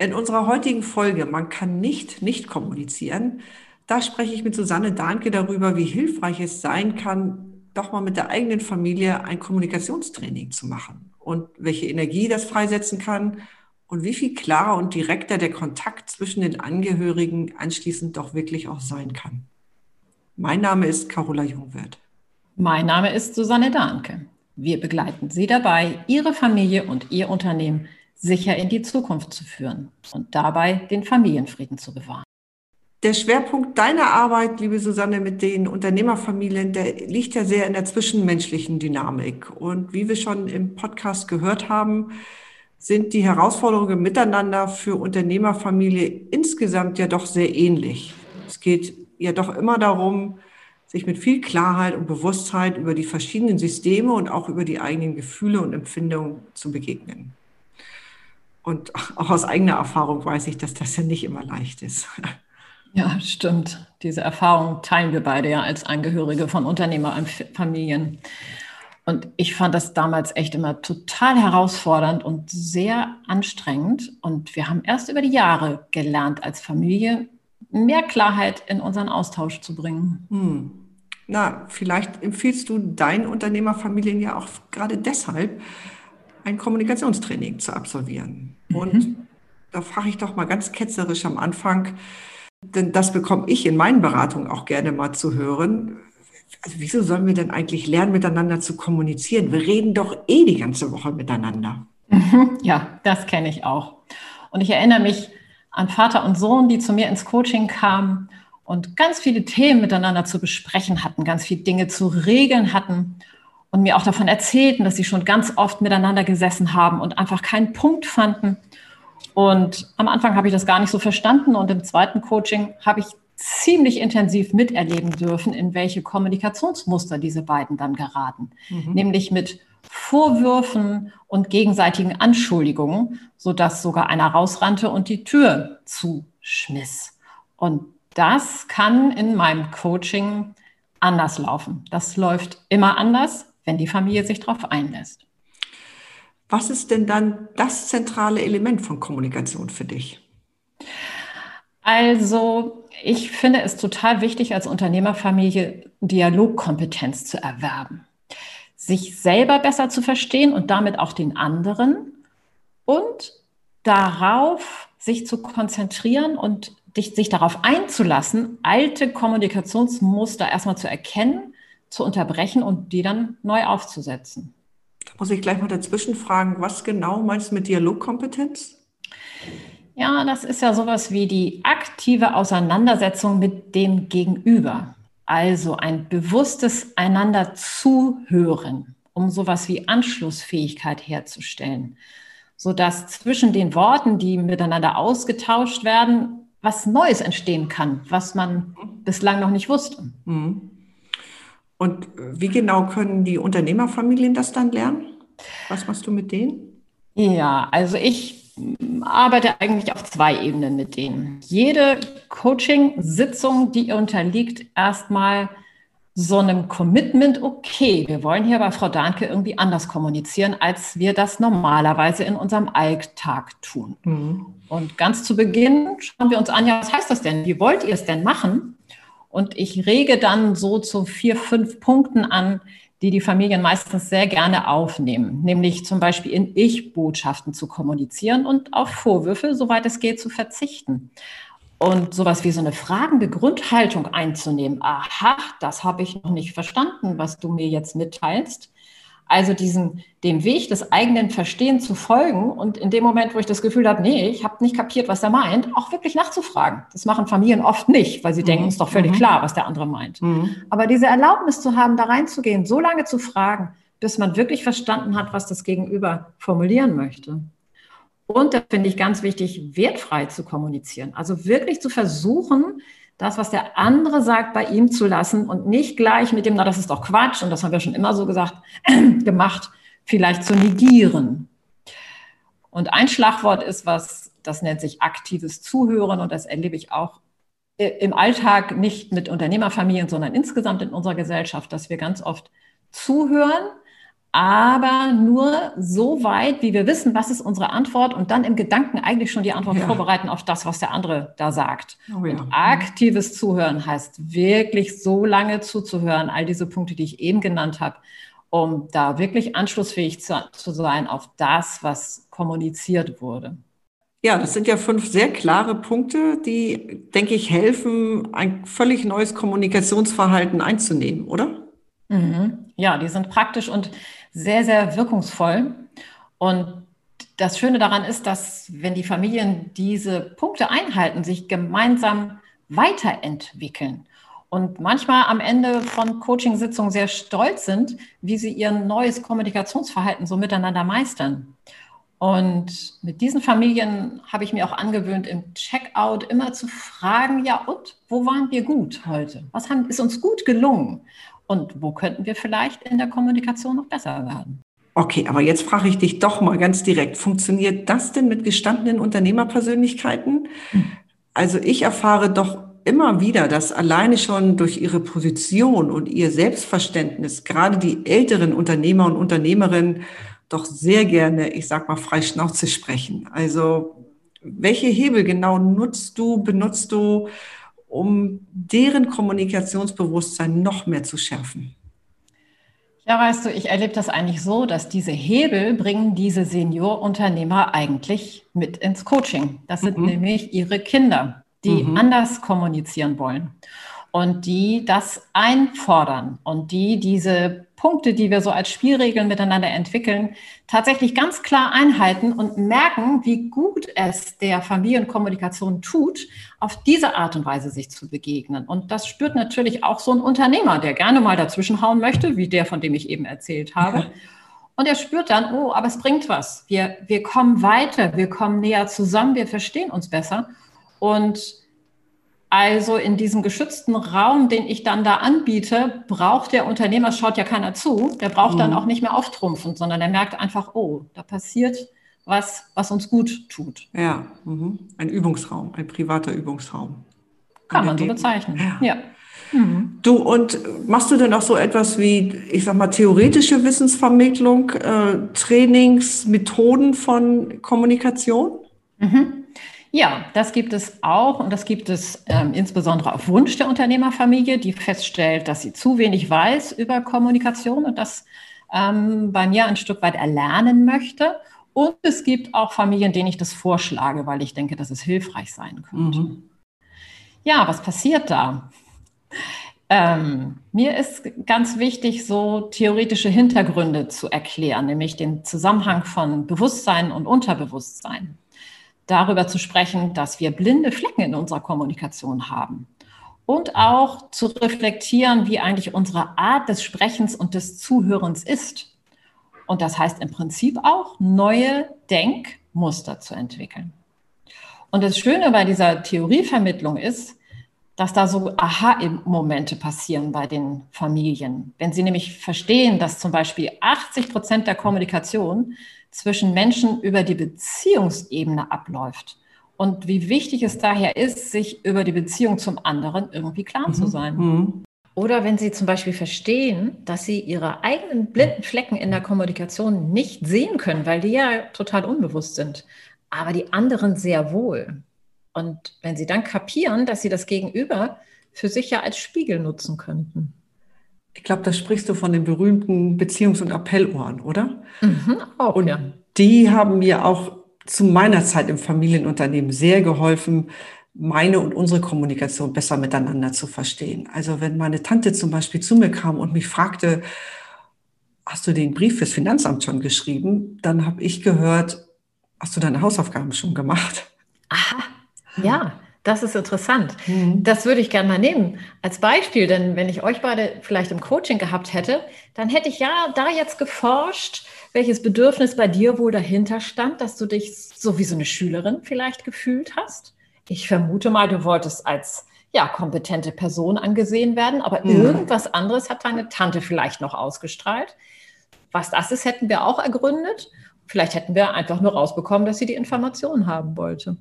In unserer heutigen Folge, man kann nicht nicht kommunizieren, da spreche ich mit Susanne Dahnke darüber, wie hilfreich es sein kann, doch mal mit der eigenen Familie ein Kommunikationstraining zu machen und welche Energie das freisetzen kann und wie viel klarer und direkter der Kontakt zwischen den Angehörigen anschließend doch wirklich auch sein kann. Mein Name ist Carola Jungwirth. Mein Name ist Susanne Dahnke. Wir begleiten Sie dabei, Ihre Familie und Ihr Unternehmen sicher in die Zukunft zu führen und dabei den Familienfrieden zu bewahren. Der Schwerpunkt deiner Arbeit, liebe Susanne, mit den Unternehmerfamilien, der liegt ja sehr in der zwischenmenschlichen Dynamik. Und wie wir schon im Podcast gehört haben, sind die Herausforderungen miteinander für Unternehmerfamilie insgesamt ja doch sehr ähnlich. Es geht ja doch immer darum, sich mit viel Klarheit und Bewusstheit über die verschiedenen Systeme und auch über die eigenen Gefühle und Empfindungen zu begegnen. Und auch aus eigener Erfahrung weiß ich, dass das ja nicht immer leicht ist. Ja, stimmt. Diese Erfahrung teilen wir beide ja als Angehörige von Unternehmerfamilien. Und ich fand das damals echt immer total herausfordernd und sehr anstrengend. Und wir haben erst über die Jahre gelernt, als Familie mehr Klarheit in unseren Austausch zu bringen. Hm. Na, vielleicht empfiehlst du deinen Unternehmerfamilien ja auch gerade deshalb, ein Kommunikationstraining zu absolvieren. Mhm. Und da frage ich doch mal ganz ketzerisch am Anfang, denn das bekomme ich in meinen Beratungen auch gerne mal zu hören. Also wieso sollen wir denn eigentlich lernen, miteinander zu kommunizieren? Wir reden doch eh die ganze Woche miteinander. Mhm. Ja, das kenne ich auch. Und ich erinnere mich an Vater und Sohn, die zu mir ins Coaching kamen und ganz viele Themen miteinander zu besprechen hatten, ganz viele Dinge zu regeln hatten und mir auch davon erzählten, dass sie schon ganz oft miteinander gesessen haben und einfach keinen Punkt fanden. Und am Anfang habe ich das gar nicht so verstanden und im zweiten Coaching habe ich ziemlich intensiv miterleben dürfen, in welche Kommunikationsmuster diese beiden dann geraten, mhm. nämlich mit Vorwürfen und gegenseitigen Anschuldigungen, sodass sogar einer rausrannte und die Tür zuschmiss. Und das kann in meinem Coaching anders laufen. Das läuft immer anders wenn die Familie sich darauf einlässt. Was ist denn dann das zentrale Element von Kommunikation für dich? Also, ich finde es total wichtig, als Unternehmerfamilie Dialogkompetenz zu erwerben, sich selber besser zu verstehen und damit auch den anderen und darauf sich zu konzentrieren und sich darauf einzulassen, alte Kommunikationsmuster erstmal zu erkennen zu unterbrechen und die dann neu aufzusetzen. Da muss ich gleich mal dazwischen fragen, was genau meinst du mit Dialogkompetenz? Ja, das ist ja sowas wie die aktive Auseinandersetzung mit dem Gegenüber. Also ein bewusstes einander zuhören, um sowas wie Anschlussfähigkeit herzustellen, sodass zwischen den Worten, die miteinander ausgetauscht werden, was Neues entstehen kann, was man bislang noch nicht wusste. Mhm. Und wie genau können die Unternehmerfamilien das dann lernen? Was machst du mit denen? Ja, also ich arbeite eigentlich auf zwei Ebenen mit denen. Jede Coaching-Sitzung, die unterliegt erstmal so einem Commitment, okay, wir wollen hier bei Frau Dahnke irgendwie anders kommunizieren, als wir das normalerweise in unserem Alltag tun. Mhm. Und ganz zu Beginn schauen wir uns an, ja, was heißt das denn? Wie wollt ihr es denn machen? Und ich rege dann so zu vier, fünf Punkten an, die die Familien meistens sehr gerne aufnehmen, nämlich zum Beispiel in Ich-Botschaften zu kommunizieren und auf Vorwürfe, soweit es geht, zu verzichten. Und sowas wie so eine fragende Grundhaltung einzunehmen. Aha, das habe ich noch nicht verstanden, was du mir jetzt mitteilst. Also diesen, dem Weg des eigenen Verstehens zu folgen und in dem Moment, wo ich das Gefühl habe, nee, ich habe nicht kapiert, was er meint, auch wirklich nachzufragen. Das machen Familien oft nicht, weil sie mhm. denken, es ist doch völlig mhm. klar, was der andere meint. Mhm. Aber diese Erlaubnis zu haben, da reinzugehen, so lange zu fragen, bis man wirklich verstanden hat, was das Gegenüber formulieren möchte. Und da finde ich ganz wichtig, wertfrei zu kommunizieren. Also wirklich zu versuchen, das, was der andere sagt, bei ihm zu lassen und nicht gleich mit dem, na, das ist doch Quatsch und das haben wir schon immer so gesagt, gemacht, vielleicht zu negieren. Und ein Schlagwort ist was, das nennt sich aktives Zuhören und das erlebe ich auch im Alltag nicht mit Unternehmerfamilien, sondern insgesamt in unserer Gesellschaft, dass wir ganz oft zuhören, aber nur so weit, wie wir wissen, was ist unsere Antwort und dann im Gedanken eigentlich schon die Antwort ja. vorbereiten auf das, was der andere da sagt. Oh ja. Und aktives Zuhören heißt wirklich so lange zuzuhören, all diese Punkte, die ich eben genannt habe, um da wirklich anschlussfähig zu, zu sein auf das, was kommuniziert wurde. Ja, das sind ja fünf sehr klare Punkte, die, denke ich, helfen, ein völlig neues Kommunikationsverhalten einzunehmen, oder? Mhm. Ja, die sind praktisch und sehr, sehr wirkungsvoll. Und das Schöne daran ist, dass wenn die Familien diese Punkte einhalten, sich gemeinsam weiterentwickeln und manchmal am Ende von Coaching-Sitzungen sehr stolz sind, wie sie ihr neues Kommunikationsverhalten so miteinander meistern. Und mit diesen Familien habe ich mir auch angewöhnt, im Checkout immer zu fragen, ja, und wo waren wir gut heute? Was haben, ist uns gut gelungen? Und wo könnten wir vielleicht in der Kommunikation noch besser werden? Okay, aber jetzt frage ich dich doch mal ganz direkt, funktioniert das denn mit gestandenen Unternehmerpersönlichkeiten? Hm. Also ich erfahre doch immer wieder, dass alleine schon durch ihre Position und ihr Selbstverständnis gerade die älteren Unternehmer und Unternehmerinnen doch sehr gerne, ich sag mal, frei Schnauze sprechen. Also welche Hebel genau nutzt du, benutzt du, um deren Kommunikationsbewusstsein noch mehr zu schärfen? Ja, weißt du, ich erlebe das eigentlich so, dass diese Hebel bringen diese Seniorunternehmer eigentlich mit ins Coaching. Das sind mhm. nämlich ihre Kinder, die mhm. anders kommunizieren wollen und die das einfordern und die diese Punkte, die wir so als Spielregeln miteinander entwickeln, tatsächlich ganz klar einhalten und merken, wie gut es der Familienkommunikation tut, auf diese Art und Weise sich zu begegnen. Und das spürt natürlich auch so ein Unternehmer, der gerne mal dazwischenhauen möchte, wie der, von dem ich eben erzählt habe. Und er spürt dann, oh, aber es bringt was. Wir, wir kommen weiter, wir kommen näher zusammen, wir verstehen uns besser. Und also in diesem geschützten Raum, den ich dann da anbiete, braucht der Unternehmer, schaut ja keiner zu, der braucht mhm. dann auch nicht mehr auftrumpfen, sondern er merkt einfach, oh, da passiert was, was uns gut tut. Ja, mhm. ein Übungsraum, ein privater Übungsraum. Kann man so bezeichnen, ja. ja. Mhm. Du, und machst du denn auch so etwas wie, ich sag mal, theoretische Wissensvermittlung, äh, Trainings, Methoden von Kommunikation? Mhm. Ja, das gibt es auch und das gibt es ähm, insbesondere auf Wunsch der Unternehmerfamilie, die feststellt, dass sie zu wenig weiß über Kommunikation und das ähm, bei mir ein Stück weit erlernen möchte. Und es gibt auch Familien, denen ich das vorschlage, weil ich denke, dass es hilfreich sein könnte. Mhm. Ja, was passiert da? Ähm, mir ist ganz wichtig, so theoretische Hintergründe zu erklären, nämlich den Zusammenhang von Bewusstsein und Unterbewusstsein darüber zu sprechen, dass wir blinde Flecken in unserer Kommunikation haben. Und auch zu reflektieren, wie eigentlich unsere Art des Sprechens und des Zuhörens ist. Und das heißt im Prinzip auch, neue Denkmuster zu entwickeln. Und das Schöne bei dieser Theorievermittlung ist, dass da so Aha-Momente passieren bei den Familien. Wenn sie nämlich verstehen, dass zum Beispiel 80 Prozent der Kommunikation zwischen Menschen über die Beziehungsebene abläuft. Und wie wichtig es daher ist, sich über die Beziehung zum anderen irgendwie klar mhm. zu sein. Mhm. Oder wenn Sie zum Beispiel verstehen, dass Sie Ihre eigenen blinden Flecken in der Kommunikation nicht sehen können, weil die ja total unbewusst sind, aber die anderen sehr wohl. Und wenn Sie dann kapieren, dass Sie das Gegenüber für sich ja als Spiegel nutzen könnten. Ich glaube, da sprichst du von den berühmten Beziehungs- und Appellohren, oder? Mhm, auch, und ja. die haben mir auch zu meiner Zeit im Familienunternehmen sehr geholfen, meine und unsere Kommunikation besser miteinander zu verstehen. Also wenn meine Tante zum Beispiel zu mir kam und mich fragte, hast du den Brief fürs Finanzamt schon geschrieben? Dann habe ich gehört, hast du deine Hausaufgaben schon gemacht? Aha, ja. Das ist interessant. Mhm. Das würde ich gerne mal nehmen als Beispiel, denn wenn ich euch beide vielleicht im Coaching gehabt hätte, dann hätte ich ja da jetzt geforscht, welches Bedürfnis bei dir wohl dahinter stand, dass du dich so wie so eine Schülerin vielleicht gefühlt hast. Ich vermute mal, du wolltest als ja, kompetente Person angesehen werden, aber mhm. irgendwas anderes hat deine Tante vielleicht noch ausgestrahlt. Was das ist, hätten wir auch ergründet. Vielleicht hätten wir einfach nur rausbekommen, dass sie die Informationen haben wollte.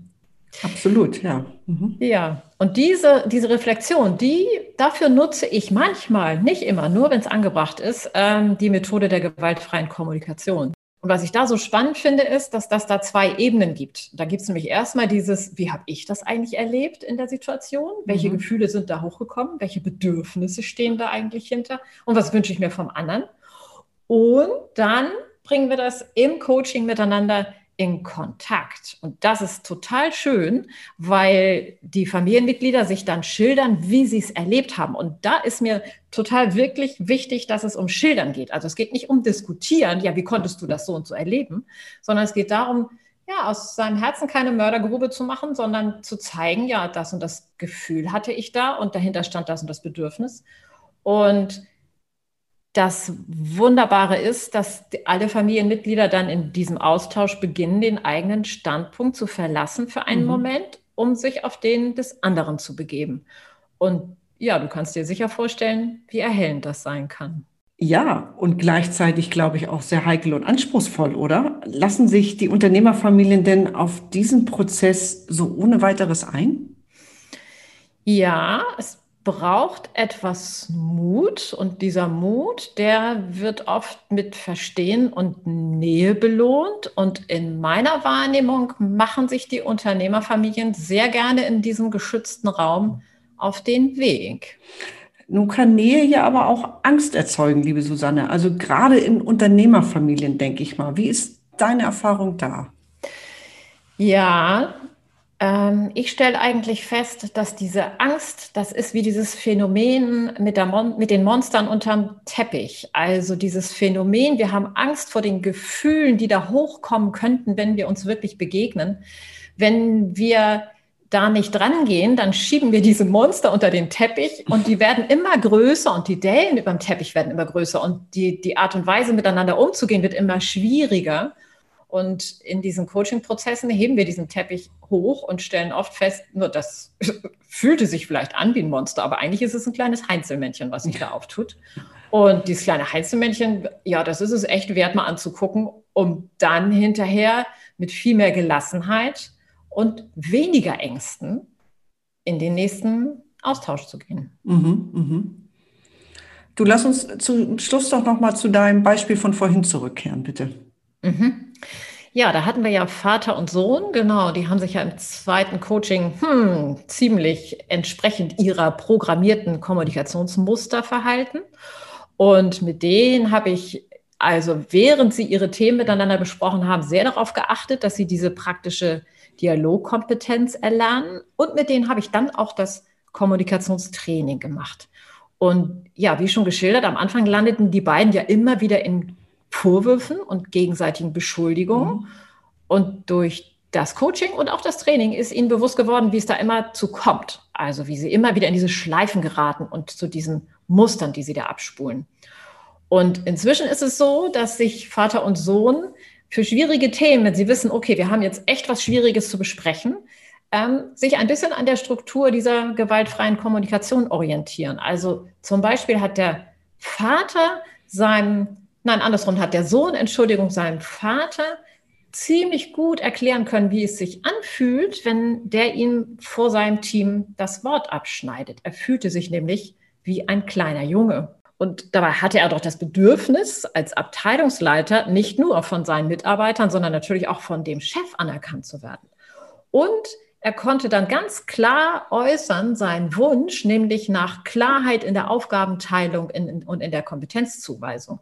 Absolut, ja. Mhm. Ja, und diese, diese Reflexion, die, dafür nutze ich manchmal, nicht immer, nur wenn es angebracht ist, ähm, die Methode der gewaltfreien Kommunikation. Und was ich da so spannend finde, ist, dass das da zwei Ebenen gibt. Da gibt es nämlich erstmal dieses, wie habe ich das eigentlich erlebt in der Situation? Welche mhm. Gefühle sind da hochgekommen? Welche Bedürfnisse stehen da eigentlich hinter? Und was wünsche ich mir vom anderen? Und dann bringen wir das im Coaching miteinander in Kontakt. Und das ist total schön, weil die Familienmitglieder sich dann schildern, wie sie es erlebt haben. Und da ist mir total wirklich wichtig, dass es um Schildern geht. Also es geht nicht um Diskutieren, ja, wie konntest du das so und so erleben, sondern es geht darum, ja, aus seinem Herzen keine Mördergrube zu machen, sondern zu zeigen, ja, das und das Gefühl hatte ich da und dahinter stand das und das Bedürfnis. Und das Wunderbare ist, dass alle Familienmitglieder dann in diesem Austausch beginnen, den eigenen Standpunkt zu verlassen für einen mhm. Moment, um sich auf den des anderen zu begeben. Und ja, du kannst dir sicher vorstellen, wie erhellend das sein kann. Ja, und gleichzeitig glaube ich auch sehr heikel und anspruchsvoll, oder? Lassen sich die Unternehmerfamilien denn auf diesen Prozess so ohne weiteres ein? Ja, es braucht etwas Mut und dieser Mut, der wird oft mit Verstehen und Nähe belohnt. Und in meiner Wahrnehmung machen sich die Unternehmerfamilien sehr gerne in diesem geschützten Raum auf den Weg. Nun kann Nähe ja aber auch Angst erzeugen, liebe Susanne. Also gerade in Unternehmerfamilien, denke ich mal. Wie ist deine Erfahrung da? Ja, ich stelle eigentlich fest, dass diese Angst, das ist wie dieses Phänomen mit, Mon mit den Monstern unterm Teppich. Also dieses Phänomen, wir haben Angst vor den Gefühlen, die da hochkommen könnten, wenn wir uns wirklich begegnen. Wenn wir da nicht dran gehen, dann schieben wir diese Monster unter den Teppich und die werden immer größer und die Dellen über dem Teppich werden immer größer und die, die Art und Weise miteinander umzugehen wird immer schwieriger. Und in diesen Coaching-Prozessen heben wir diesen Teppich hoch und stellen oft fest, nur das fühlte sich vielleicht an wie ein Monster, aber eigentlich ist es ein kleines Heinzelmännchen, was sich da auftut. Und dieses kleine Heinzelmännchen, ja, das ist es echt wert, mal anzugucken, um dann hinterher mit viel mehr Gelassenheit und weniger Ängsten in den nächsten Austausch zu gehen. Mhm, mhm. Du lass uns zum Schluss doch noch mal zu deinem Beispiel von vorhin zurückkehren, bitte. Mhm. Ja, da hatten wir ja Vater und Sohn, genau, die haben sich ja im zweiten Coaching hm, ziemlich entsprechend ihrer programmierten Kommunikationsmuster verhalten. Und mit denen habe ich also, während sie ihre Themen miteinander besprochen haben, sehr darauf geachtet, dass sie diese praktische Dialogkompetenz erlernen. Und mit denen habe ich dann auch das Kommunikationstraining gemacht. Und ja, wie schon geschildert, am Anfang landeten die beiden ja immer wieder in Vorwürfen und gegenseitigen Beschuldigungen. Mhm. Und durch das Coaching und auch das Training ist ihnen bewusst geworden, wie es da immer zu kommt. Also wie sie immer wieder in diese Schleifen geraten und zu diesen Mustern, die sie da abspulen. Und inzwischen ist es so, dass sich Vater und Sohn für schwierige Themen, wenn sie wissen, okay, wir haben jetzt echt was Schwieriges zu besprechen, ähm, sich ein bisschen an der Struktur dieser gewaltfreien Kommunikation orientieren. Also zum Beispiel hat der Vater seinem Nein, andersrum hat der Sohn, Entschuldigung, seinem Vater ziemlich gut erklären können, wie es sich anfühlt, wenn der ihm vor seinem Team das Wort abschneidet. Er fühlte sich nämlich wie ein kleiner Junge. Und dabei hatte er doch das Bedürfnis, als Abteilungsleiter nicht nur von seinen Mitarbeitern, sondern natürlich auch von dem Chef anerkannt zu werden. Und er konnte dann ganz klar äußern seinen Wunsch, nämlich nach Klarheit in der Aufgabenteilung und in der Kompetenzzuweisung.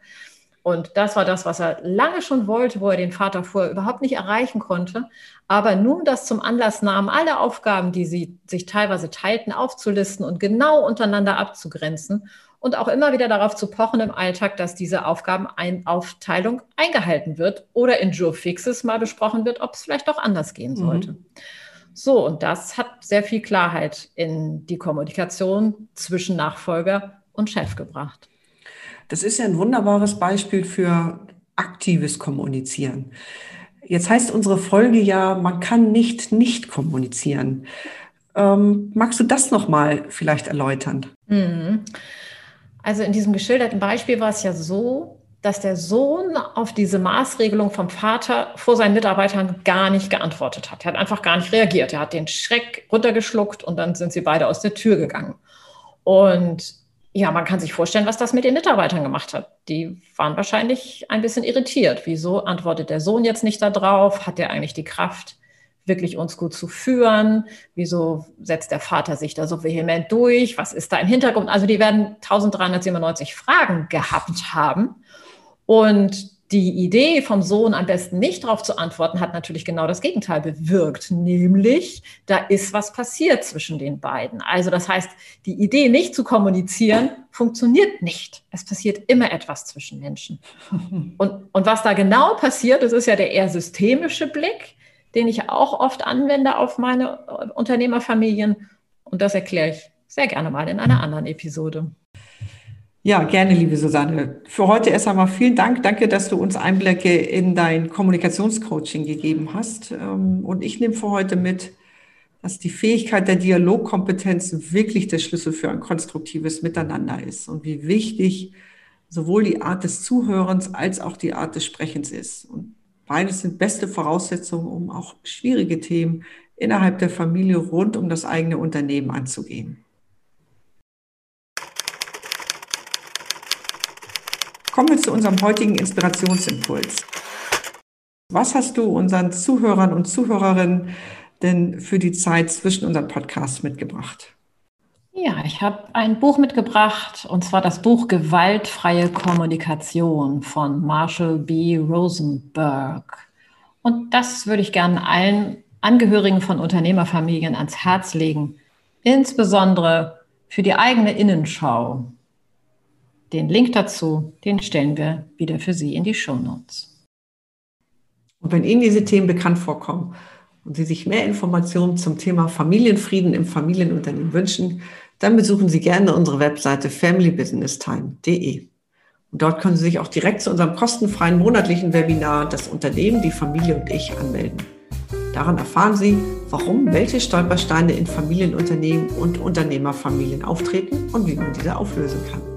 Und das war das, was er lange schon wollte, wo er den Vater vorher überhaupt nicht erreichen konnte. Aber nun das zum Anlass nahm, alle Aufgaben, die sie sich teilweise teilten, aufzulisten und genau untereinander abzugrenzen und auch immer wieder darauf zu pochen im Alltag, dass diese Aufgabenaufteilung eingehalten wird oder in Joe Fixes mal besprochen wird, ob es vielleicht doch anders gehen mhm. sollte. Mhm. So, und das hat sehr viel Klarheit in die Kommunikation zwischen Nachfolger und Chef gebracht. Das ist ja ein wunderbares Beispiel für aktives Kommunizieren. Jetzt heißt unsere Folge ja, man kann nicht nicht kommunizieren. Ähm, magst du das nochmal vielleicht erläutern? Mhm. Also in diesem geschilderten Beispiel war es ja so, dass der Sohn auf diese Maßregelung vom Vater vor seinen Mitarbeitern gar nicht geantwortet hat. Er hat einfach gar nicht reagiert. Er hat den Schreck runtergeschluckt und dann sind sie beide aus der Tür gegangen. Und ja, man kann sich vorstellen, was das mit den Mitarbeitern gemacht hat. Die waren wahrscheinlich ein bisschen irritiert. Wieso antwortet der Sohn jetzt nicht darauf? Hat er eigentlich die Kraft, wirklich uns gut zu führen? Wieso setzt der Vater sich da so vehement durch? Was ist da im Hintergrund? Also die werden 1397 Fragen gehabt haben. Und die Idee vom Sohn am besten nicht darauf zu antworten, hat natürlich genau das Gegenteil bewirkt, nämlich da ist was passiert zwischen den beiden. Also das heißt, die Idee nicht zu kommunizieren funktioniert nicht. Es passiert immer etwas zwischen Menschen. Und, und was da genau passiert, das ist ja der eher systemische Blick, den ich auch oft anwende auf meine Unternehmerfamilien. Und das erkläre ich sehr gerne mal in einer anderen Episode. Ja, gerne, liebe Susanne. Für heute erst einmal vielen Dank. Danke, dass du uns Einblicke in dein Kommunikationscoaching gegeben hast. Ähm, und ich nehme für heute mit, dass die Fähigkeit der Dialogkompetenz wirklich der Schlüssel für ein konstruktives Miteinander ist und wie wichtig sowohl die Art des Zuhörens als auch die Art des Sprechens ist. Und beides sind beste Voraussetzungen, um auch schwierige Themen innerhalb der Familie rund um das eigene Unternehmen anzugehen. Kommen wir zu unserem heutigen Inspirationsimpuls. Was hast du unseren Zuhörern und Zuhörerinnen denn für die Zeit zwischen unseren Podcasts mitgebracht? Ja, ich habe ein Buch mitgebracht, und zwar das Buch Gewaltfreie Kommunikation von Marshall B. Rosenberg. Und das würde ich gerne allen Angehörigen von Unternehmerfamilien ans Herz legen, insbesondere für die eigene Innenschau, den Link dazu, den stellen wir wieder für Sie in die Show Notes. Und wenn Ihnen diese Themen bekannt vorkommen und Sie sich mehr Informationen zum Thema Familienfrieden im Familienunternehmen wünschen, dann besuchen Sie gerne unsere Webseite familybusinesstime.de. Und dort können Sie sich auch direkt zu unserem kostenfreien monatlichen Webinar Das Unternehmen, die Familie und ich anmelden. Daran erfahren Sie, warum welche Stolpersteine in Familienunternehmen und Unternehmerfamilien auftreten und wie man diese auflösen kann.